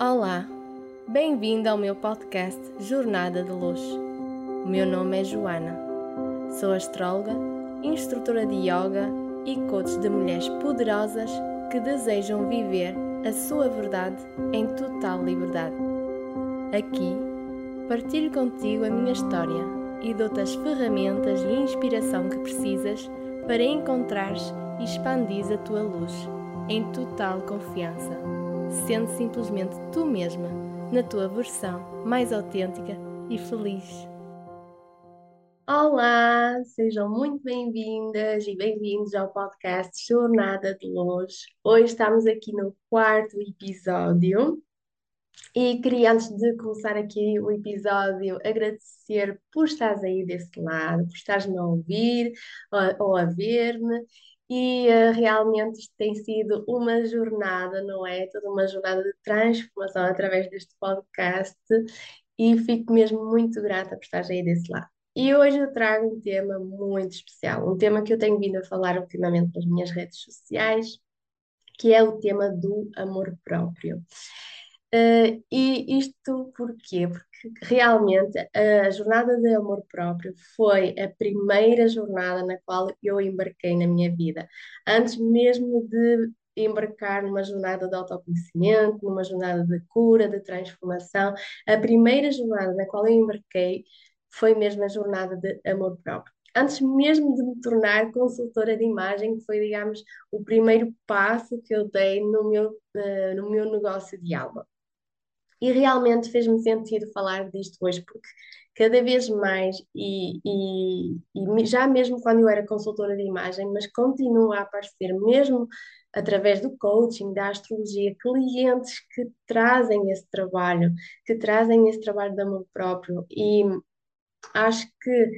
Olá, bem-vindo ao meu podcast Jornada de Luz. O meu nome é Joana, sou astróloga, instrutora de yoga e coach de mulheres poderosas que desejam viver a sua verdade em total liberdade. Aqui, partilho contigo a minha história e dou-te as ferramentas e inspiração que precisas para encontrares e expandir a tua luz em total confiança sendo simplesmente tu mesma, na tua versão mais autêntica e feliz. Olá, sejam muito bem-vindas e bem-vindos ao podcast Jornada de Luz. Hoje estamos aqui no quarto episódio e queria, antes de começar aqui o episódio, agradecer por estares aí desse lado, por estares-me a ouvir ou, ou a ver-me e uh, realmente isto tem sido uma jornada, não é? Toda uma jornada de transformação através deste podcast e fico mesmo muito grata por estar aí desse lado. E hoje eu trago um tema muito especial, um tema que eu tenho vindo a falar ultimamente nas minhas redes sociais, que é o tema do amor próprio. Uh, e isto porquê? Porque realmente a jornada de amor próprio foi a primeira jornada na qual eu embarquei na minha vida. Antes mesmo de embarcar numa jornada de autoconhecimento, numa jornada de cura, de transformação, a primeira jornada na qual eu embarquei foi mesmo a jornada de amor próprio antes mesmo de me tornar consultora de imagem, que foi, digamos, o primeiro passo que eu dei no meu, uh, no meu negócio de alma. E realmente fez-me sentido falar disto hoje, porque cada vez mais, e, e, e, já mesmo quando eu era consultora de imagem, mas continua a aparecer mesmo através do coaching, da astrologia, clientes que trazem esse trabalho, que trazem esse trabalho de amor próprio. E acho que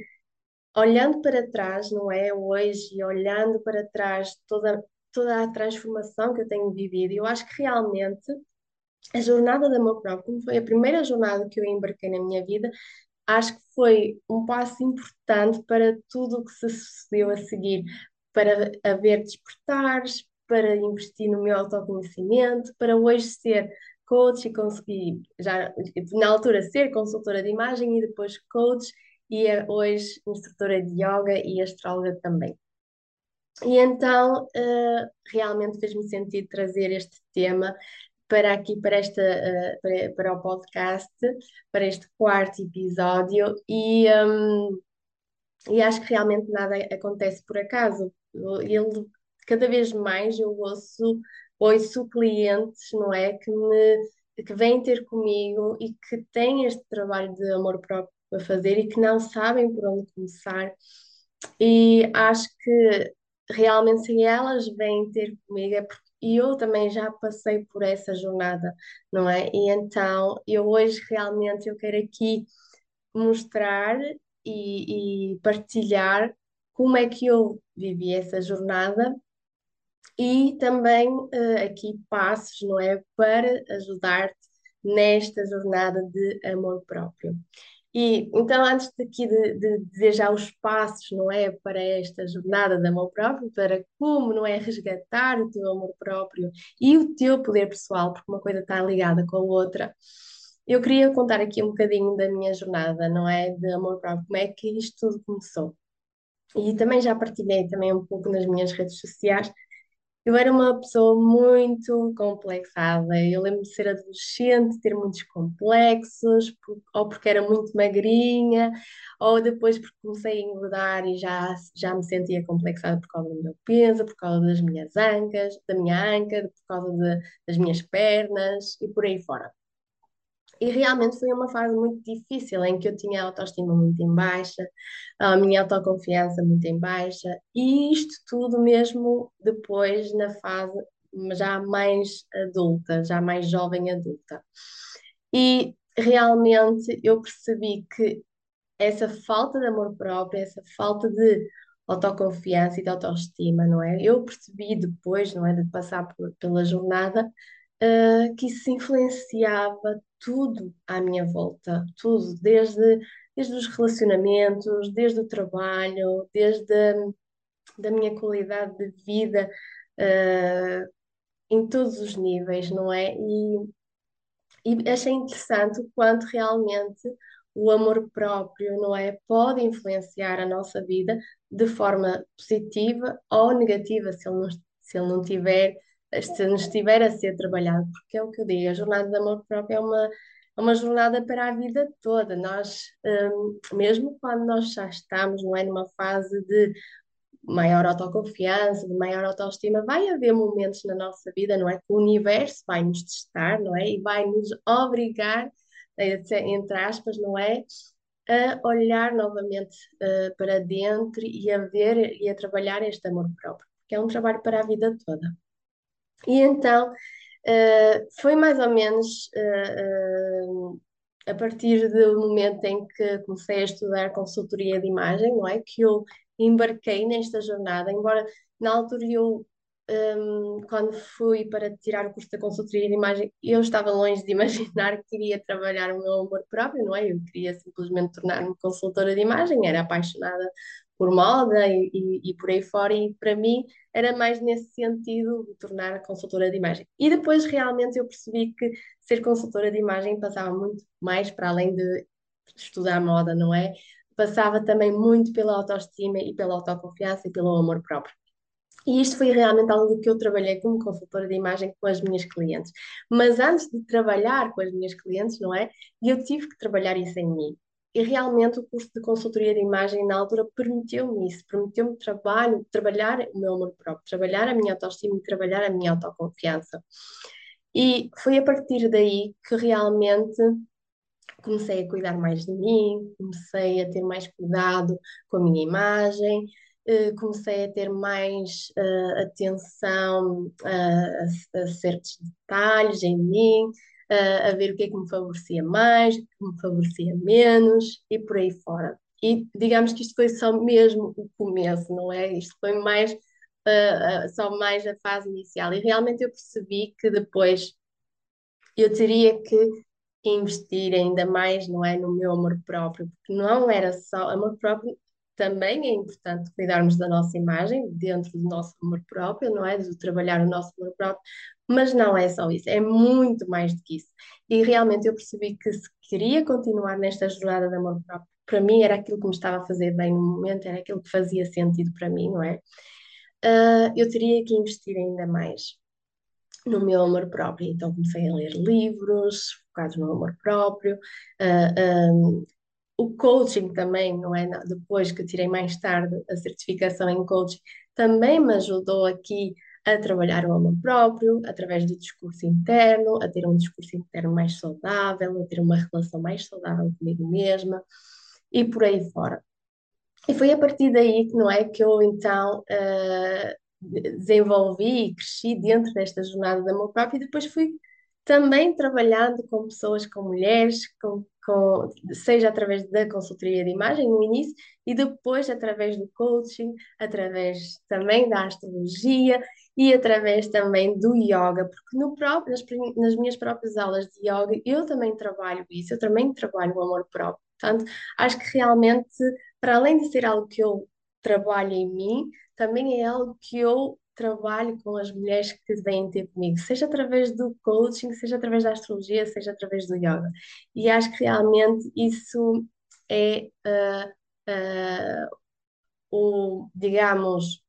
olhando para trás, não é? Hoje, e olhando para trás toda, toda a transformação que eu tenho vivido, eu acho que realmente a jornada de amor próprio, como foi a primeira jornada que eu embarquei na minha vida, acho que foi um passo importante para tudo o que se sucedeu a seguir, para haver despertares, para investir no meu autoconhecimento, para hoje ser coach e conseguir, já na altura ser consultora de imagem e depois coach e é hoje instrutora de yoga e astróloga também. E então, uh, realmente fez-me sentido trazer este tema para aqui, para, esta, uh, para, para, o podcast, para este quarto episódio, e, um, e acho que realmente nada acontece por acaso. Ele, cada vez mais eu ouço, ouço clientes, não é, que me que vêm ter comigo e que têm este trabalho de amor próprio a fazer e que não sabem por onde começar. E acho que realmente se elas vêm ter comigo é porque e eu também já passei por essa jornada, não é? E então eu hoje realmente eu quero aqui mostrar e, e partilhar como é que eu vivi essa jornada e também uh, aqui passos, não é? Para ajudar-te nesta jornada de amor próprio. E então, antes daqui de, de dizer já os passos, não é, para esta jornada de amor próprio, para como, não é, resgatar o teu amor próprio e o teu poder pessoal, porque uma coisa está ligada com a outra, eu queria contar aqui um bocadinho da minha jornada, não é, de amor próprio, como é que isto tudo começou. E também já partilhei também um pouco nas minhas redes sociais, eu era uma pessoa muito complexada. Eu lembro de ser adolescente, ter muitos complexos, ou porque era muito magrinha, ou depois porque comecei a engordar e já, já me sentia complexada por causa do meu peso, por causa das minhas ancas, da minha anca, por causa de, das minhas pernas e por aí fora. E realmente foi uma fase muito difícil em que eu tinha a autoestima muito em baixa, a minha autoconfiança muito em baixa, e isto tudo mesmo depois na fase já mais adulta, já mais jovem adulta. E realmente eu percebi que essa falta de amor próprio, essa falta de autoconfiança e de autoestima, não é? Eu percebi depois, não é, de passar por, pela jornada, uh, que isso influenciava tudo à minha volta, tudo, desde, desde os relacionamentos, desde o trabalho, desde a, da minha qualidade de vida, uh, em todos os níveis, não é? E E achei interessante o quanto realmente o amor próprio, não é? Pode influenciar a nossa vida de forma positiva ou negativa, se ele não, se ele não tiver, se não estiver a ser trabalhado, porque é o que eu digo, a jornada de amor próprio é uma, é uma jornada para a vida toda. Nós, hum, mesmo quando nós já estamos, não é, numa fase de maior autoconfiança, de maior autoestima, vai haver momentos na nossa vida, não é? Que o universo vai nos testar, não é? E vai nos obrigar, entre aspas, não é? A olhar novamente uh, para dentro e a ver e a trabalhar este amor próprio, porque é um trabalho para a vida toda. E então, uh, foi mais ou menos uh, a partir do momento em que comecei a estudar consultoria de imagem, não é? Que eu embarquei nesta jornada, embora na altura eu, um, quando fui para tirar o curso da consultoria de imagem, eu estava longe de imaginar que queria trabalhar o meu amor próprio, não é? Eu queria simplesmente tornar-me consultora de imagem, era apaixonada por moda e, e, e, por aí fora, e para mim era mais nesse sentido de tornar consultora de imagem. E depois realmente eu percebi que ser consultora de imagem passava muito mais para além de estudar moda, não é? passava também muito pela autoestima e pela autoconfiança e pelo amor próprio. E isto foi realmente algo que eu trabalhei como consultora de imagem com as minhas clientes. Mas antes de trabalhar com as minhas clientes, não é? Eu tive que trabalhar isso em mim. E realmente o curso de consultoria de imagem na altura permitiu-me isso, permitiu-me trabalho, trabalhar o meu amor próprio, trabalhar a minha autoestima e trabalhar a minha autoconfiança. E foi a partir daí que realmente comecei a cuidar mais de mim, comecei a ter mais cuidado com a minha imagem, eh, comecei a ter mais uh, atenção a, a, certos detalhes em mim, a ver o que é que me favorecia mais, o que me favorecia menos e por aí fora. E digamos que isto foi só mesmo o começo, não é? Isto foi mais só mais a fase inicial. E realmente eu percebi que depois eu teria que investir ainda mais, não é, no meu amor próprio, porque não era só amor próprio, também é importante cuidarmos da nossa imagem dentro do nosso amor próprio, não é, de trabalhar o nosso amor próprio, mas não é só isso, é muito mais do que isso. E realmente eu percebi que se queria continuar nesta jornada de amor próprio, para mim era aquilo que me estava a fazer bem no momento, era aquilo que fazia sentido para mim, não é? Uh, eu teria que investir ainda mais no meu amor próprio. Então comecei a ler livros focados no amor próprio. Uh, ah, um, o coaching também, não é? Depois que tirei mais tarde a certificação em coaching, também me ajudou aqui a trabalhar o amor próprio, através do discurso interno, a ter um discurso interno mais saudável, a ter uma relação mais saudável comigo mesma e por aí fora. E foi a partir daí que, não é, que eu então uh, desenvolvi e cresci dentro desta jornada de amor próprio e depois fui também trabalhando com pessoas, com mulheres, com, com, seja através da consultoria de imagem no início e depois através do coaching, através também da astrologia e através também do yoga, porque no próprio, nas, nas minhas próprias aulas de yoga eu também trabalho isso, eu também trabalho o amor próprio. Portanto, acho que realmente, para além de ser algo que eu trabalho em mim, também é algo que eu trabalho com as mulheres que vêm ter comigo, seja através do coaching, seja através da astrologia, seja através do yoga. E acho que realmente isso é uh, uh, o, digamos,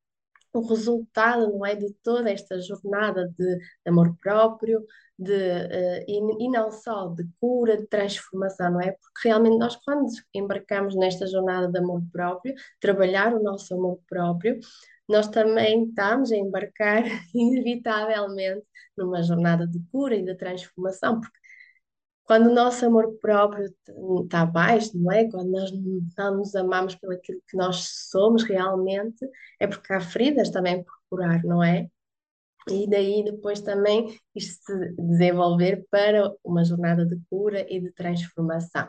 o resultado, não é, de toda esta jornada de, de amor próprio, de, uh, e, e, não só de cura, de transformação, não é? Porque realmente nós, quando embarcamos nesta jornada de amor próprio, trabalhar o nosso amor próprio, nós também estamos a embarcar, inevitavelmente, numa jornada de cura e de transformação, porque quando o nosso amor próprio está baixo, não é? Quando nós não nos amamos pelo aquilo que nós somos realmente, é porque há feridas também por curar, não é? E daí depois também isto se desenvolver para uma jornada de cura e de transformação.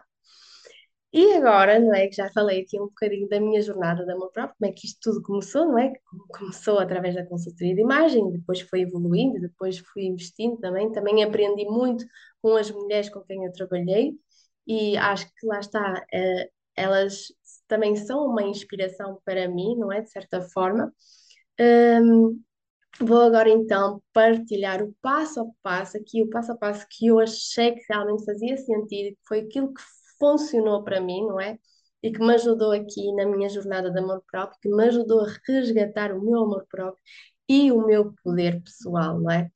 E agora, não é, que já falei aqui um bocadinho da minha jornada de amor próprio, como é que isto tudo começou, não é? Começou através da consultoria de imagem, depois foi evoluindo, depois fui investindo também, também aprendi muito com as mulheres com quem eu trabalhei e acho que lá está, eh, elas também são uma inspiração para mim, não é? De certa forma. Um, Vou agora então partilhar o passo a passo, aqui o passo a passo que eu achei que realmente fazia sentido, que foi aquilo que funcionou para mim, não é? E que me ajudou aqui na minha jornada de amor próprio, que me ajudou a resgatar o meu amor próprio e o meu poder pessoal, não é?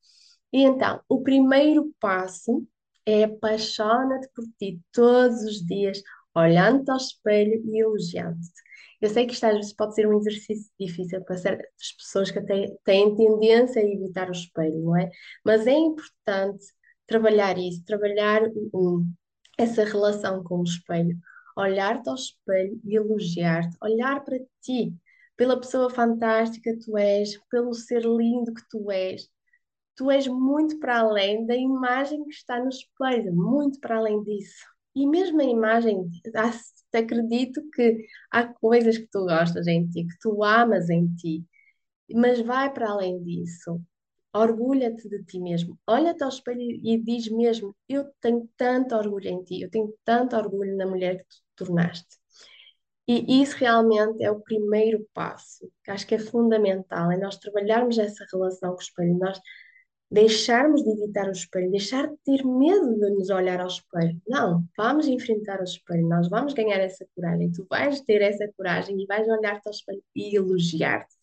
E então, o primeiro passo é apaixona-te por ti todos os dias, olhando-te ao espelho e elogiando-te. Eu sei que isto às vezes pode ser um exercício difícil para certas pessoas que até têm tendência a evitar o espelho, não é? Mas é importante trabalhar isso, trabalhar um, essa relação com o espelho, olhar-te ao espelho e elogiar-te, olhar para ti, pela pessoa fantástica que tu és, pelo ser lindo que tu és. Tu és muito para além da imagem que está no espelho, muito para além disso. E mesmo a imagem, acredito que há coisas que tu gostas em ti, que tu amas em ti, mas vai para além disso. Orgulha-te de ti mesmo. Olha-te ao espelho e diz mesmo: Eu tenho tanto orgulho em ti, eu tenho tanto orgulho na mulher que tu te tornaste. E isso realmente é o primeiro passo, acho que é fundamental, é nós trabalharmos essa relação com o espelho, nós deixarmos de evitar o espelho, deixar de ter medo de nos olhar ao espelho. Não, vamos enfrentar o espelho, nós vamos ganhar essa coragem. Tu vais ter essa coragem e vais olhar-te ao espelho e elogiar-te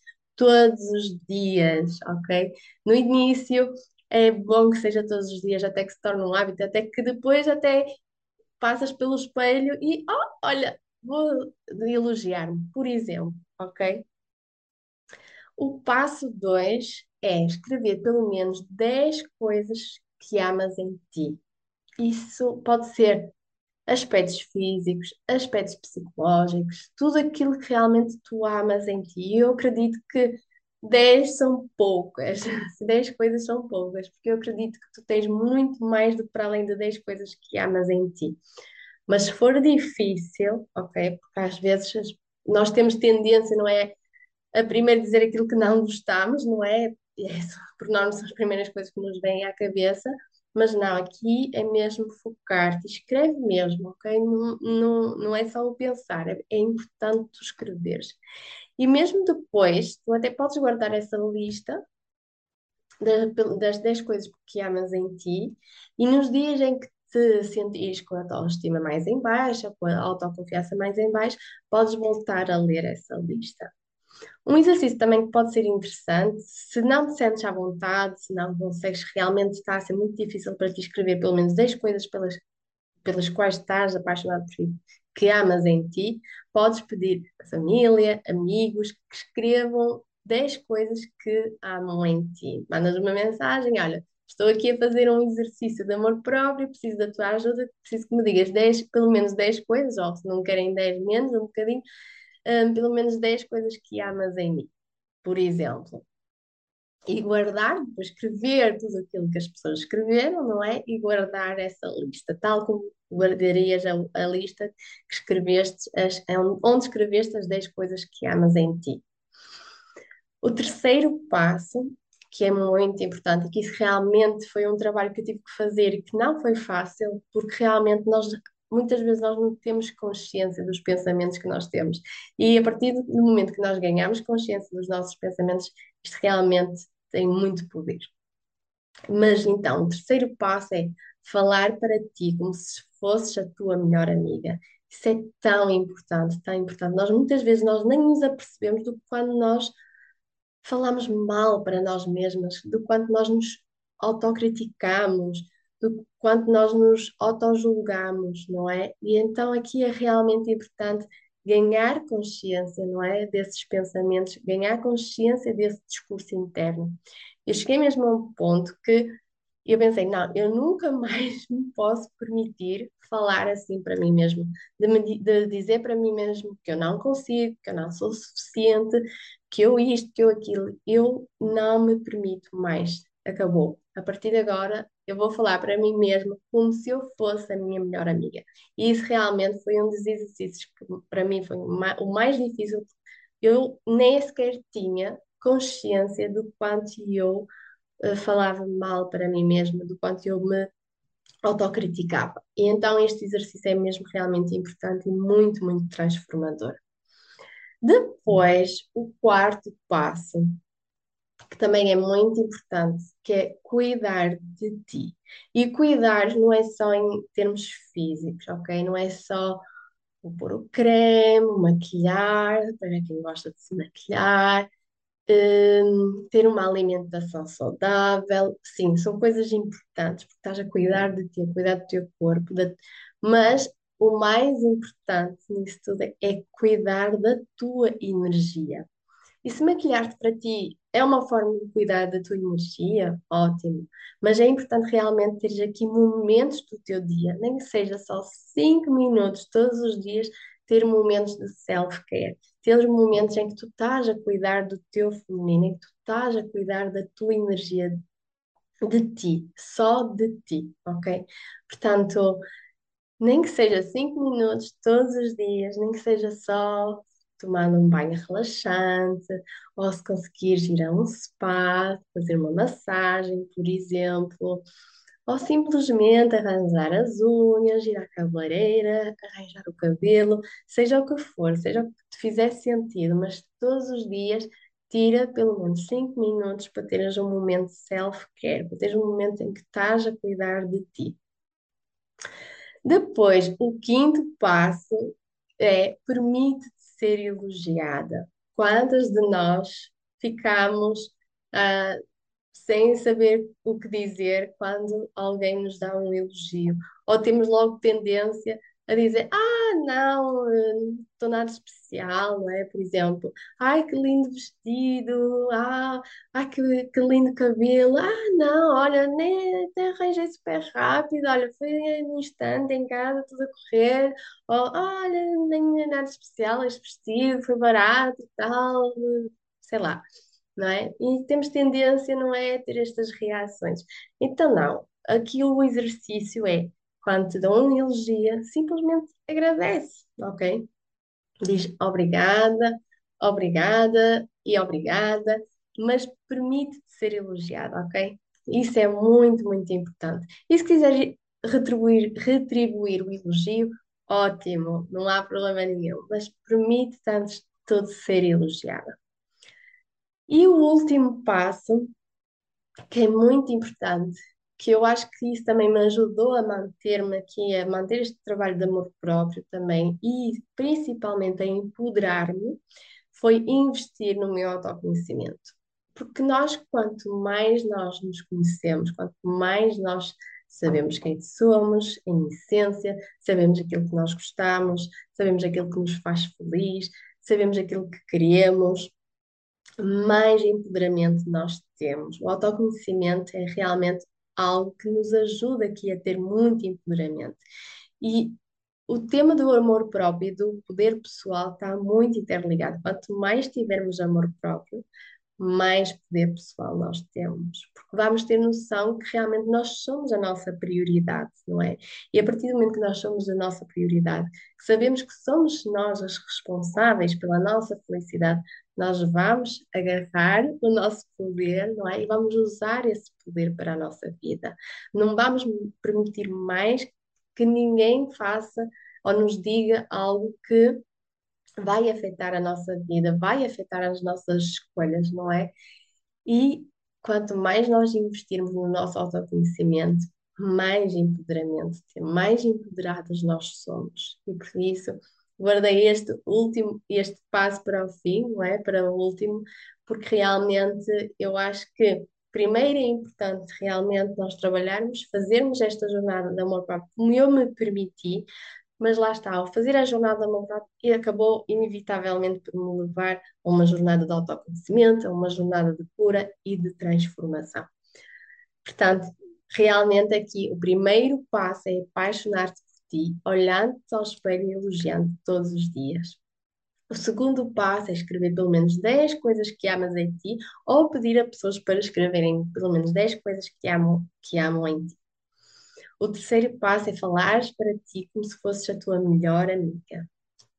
todos os dias, ok? No início é bom que seja todos os dias, até que se torne um hábito, até que depois até passas pelo espelho e, oh, olha, vou elogiar-me, por exemplo, ok? O passo 2 é escrever pelo menos 10 coisas que amas em ti. Isso pode ser aspectos físicos, aspectos psicológicos, tudo aquilo que realmente tu amas em ti. E eu acredito que 10 são poucas, 10 coisas são poucas, porque eu acredito que tu tens muito mais do que para além de 10 coisas que amas em ti. Mas se for difícil, ok, porque às vezes nós temos tendência, não é? A primeiro dizer aquilo que não gostamos, não é? É, por norma são as primeiras coisas que nos vêm à cabeça, mas não, aqui é mesmo focar-te, escreve mesmo, ok? Não, não, não é só o pensar, é, é importante tu escreveres. E mesmo depois, tu até podes guardar essa lista das, das 10 coisas que amas em ti, e nos dias em que te sentires com a autoestima mais em baixa, com a autoconfiança mais em baixa, podes voltar a ler essa lista. Um exercício também que pode ser interessante, se não te sentes à vontade, se não consegues realmente está a ser muito difícil para ti escrever pelo menos 10 coisas pelas, pelas quais estás apaixonado por ti, que amas em ti, podes pedir a família, amigos, que escrevam 10 coisas que amam em ti. Mandas uma mensagem, olha, estou aqui a fazer um exercício de amor próprio, preciso da tua ajuda, preciso que me digas 10, pelo menos 10 coisas, ou se não querem 10 menos, um bocadinho, um, pelo menos 10 coisas que amas em mim, por exemplo. E guardar, depois escrever tudo aquilo que as pessoas escreveram, não é? E guardar essa lista, tal como guardarias a, a lista que escreveste, as, onde escreveste as 10 coisas que amas em ti. O terceiro passo, que é muito importante, e que isso realmente foi um trabalho que eu tive que fazer e que não foi fácil, porque realmente nós muitas vezes nós não temos consciência dos pensamentos que nós temos. E a partir do momento que nós ganhamos consciência dos nossos pensamentos, isto realmente tem muito poder. Mas então, o terceiro passo é falar para ti como se fosses a tua melhor amiga. Isso é tão importante, tão importante. Nós muitas vezes nós nem nos apercebemos do quando nós falamos mal para nós mesmas, do quanto nós nos autocriticamos, do quanto nós nos auto-julgamos, não é? E então aqui é realmente importante ganhar consciência, não é? Desses pensamentos, ganhar consciência desse discurso interno. Eu cheguei mesmo a um ponto que eu pensei, não, eu nunca mais me posso permitir falar assim para mim mesmo, de, me, de dizer para mim mesmo que eu não consigo, que eu não sou suficiente, que eu isto, que eu aquilo, eu não me permito mais. Acabou. A partir de agora, eu vou falar para mim mesma como se eu fosse a minha melhor amiga. E isso realmente foi um dos exercícios que para mim foi o mais difícil. Eu nem sequer tinha consciência do quanto eu uh, falava mal para mim mesma, do quanto eu me autocriticava. E então este exercício é mesmo realmente importante e muito, muito transformador. Depois, o quarto passo que também é muito importante, que é cuidar de ti. E cuidar não é só em termos físicos, ok? Não é só pôr o creme, maquilhar, para quem gosta de se maquilhar, um, ter uma alimentação saudável, sim, são coisas importantes, porque estás a cuidar de ti, a cuidar do teu corpo, mas o mais importante nisso tudo é cuidar da tua energia. E se maquilhar-te para ti é uma forma de cuidar da tua energia, ótimo. Mas é importante realmente teres aqui momentos do teu dia, nem que seja só 5 minutos todos os dias, ter momentos de self-care, ter momentos em que tu estás a cuidar do teu feminino, em que tu estás a cuidar da tua energia de ti, só de ti, ok? Portanto, nem que seja 5 minutos todos os dias, nem que seja só tomar um banho relaxante, ou se conseguires ir a um spa, fazer uma massagem, por exemplo, ou simplesmente arranjar as unhas, ir à cabeleireira, arranjar o cabelo, seja o que for, seja o que te fizer sentido, mas todos os dias tira pelo menos 5 minutos para teres um momento self-care, para teres um momento em que estás a cuidar de ti. Depois, o quinto passo é permite-te ser elogiada. Quantas de nós ficamos uh, sem saber o que dizer quando alguém nos dá um elogio? Ou temos logo tendência a dizer: Ah, não, estou nada especial, não é? Por exemplo, ai que lindo vestido, ah, ai que, que lindo cabelo, ah, não, olha, nem, até arranjei super rápido, olha, foi num instante em casa, tudo a correr, olha, nem é nada especial, este vestido foi barato tal, sei lá. Não é? E temos tendência, não é, a ter estas reações. Então, não, aqui o exercício é quando te dão um elogio, simplesmente agradece, ok? Diz obrigada, obrigada e obrigada, mas permite-te ser elogiado, ok? Isso é muito, muito importante. E se quiseres retribuir, retribuir o elogio, ótimo, não há problema nenhum, mas permite-te antes de tudo ser elogiada. E o último passo, que é muito importante, que eu acho que isso também me ajudou a manter-me aqui, a manter este trabalho de amor próprio também e principalmente a empoderar-me, foi investir no meu autoconhecimento. Porque nós, quanto mais nós nos conhecemos, quanto mais nós sabemos quem somos, em essência, sabemos aquilo que nós gostamos, sabemos aquilo que nos faz feliz, sabemos aquilo que queremos, mais empoderamento nós temos. O autoconhecimento é realmente algo que nos ajuda aqui a ter muito empoderamento. E o tema do amor próprio e do poder pessoal está muito interligado. Quanto mais tivermos amor próprio, mais poder pessoal nós temos, porque vamos ter noção que realmente nós somos a nossa prioridade, não é? E a partir do momento que nós somos a nossa prioridade, que sabemos que somos nós as responsáveis pela nossa felicidade, nós vamos agarrar o nosso poder, não é? E vamos usar esse poder para a nossa vida. Não vamos permitir mais que ninguém faça ou nos diga algo que vai afetar a nossa vida, vai afetar as nossas escolhas, não é? E quanto mais nós investirmos no nosso autoconhecimento, mais empoderamento, mais empoderados nós somos. E por isso guardei este último, este passo para o fim, não é? Para o último, porque realmente eu acho que primeiro é importante realmente nós trabalharmos, fazermos esta jornada de amor próprio como eu me permiti, mas lá está, ao fazer a jornada de amor próprio, acabou inevitavelmente por me levar a uma jornada de autoconhecimento, a uma jornada de cura e de transformação. Portanto, realmente aqui o primeiro passo é apaixonar-te ti, olhando-te ao espelho e elogiando todos os dias. O segundo passo é escrever pelo menos 10 coisas que amas em ti ou pedir a pessoas para escreverem pelo menos 10 coisas que amam, que amam em ti. O terceiro passo é falares para ti como se fosses a tua melhor amiga.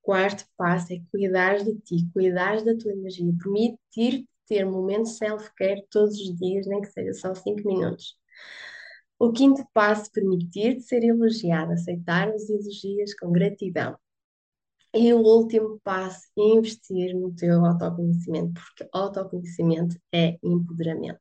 O quarto passo é cuidar de ti, cuidar da tua energia, permitir-te ter momentos self-care todos os dias, nem que seja só 5 minutos. O quinto passo, permitir-te ser elogiado, aceitar os elogios com gratidão. E o último passo, investir no teu autoconhecimento, porque autoconhecimento é empoderamento.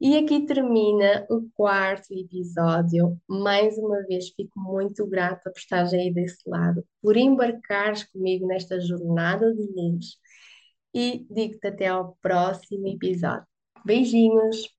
E aqui termina o quarto episódio. Mais uma vez, fico muito grata por estares aí desse lado, por embarcares comigo nesta jornada de luz. E digo-te até ao próximo episódio. Beijinhos!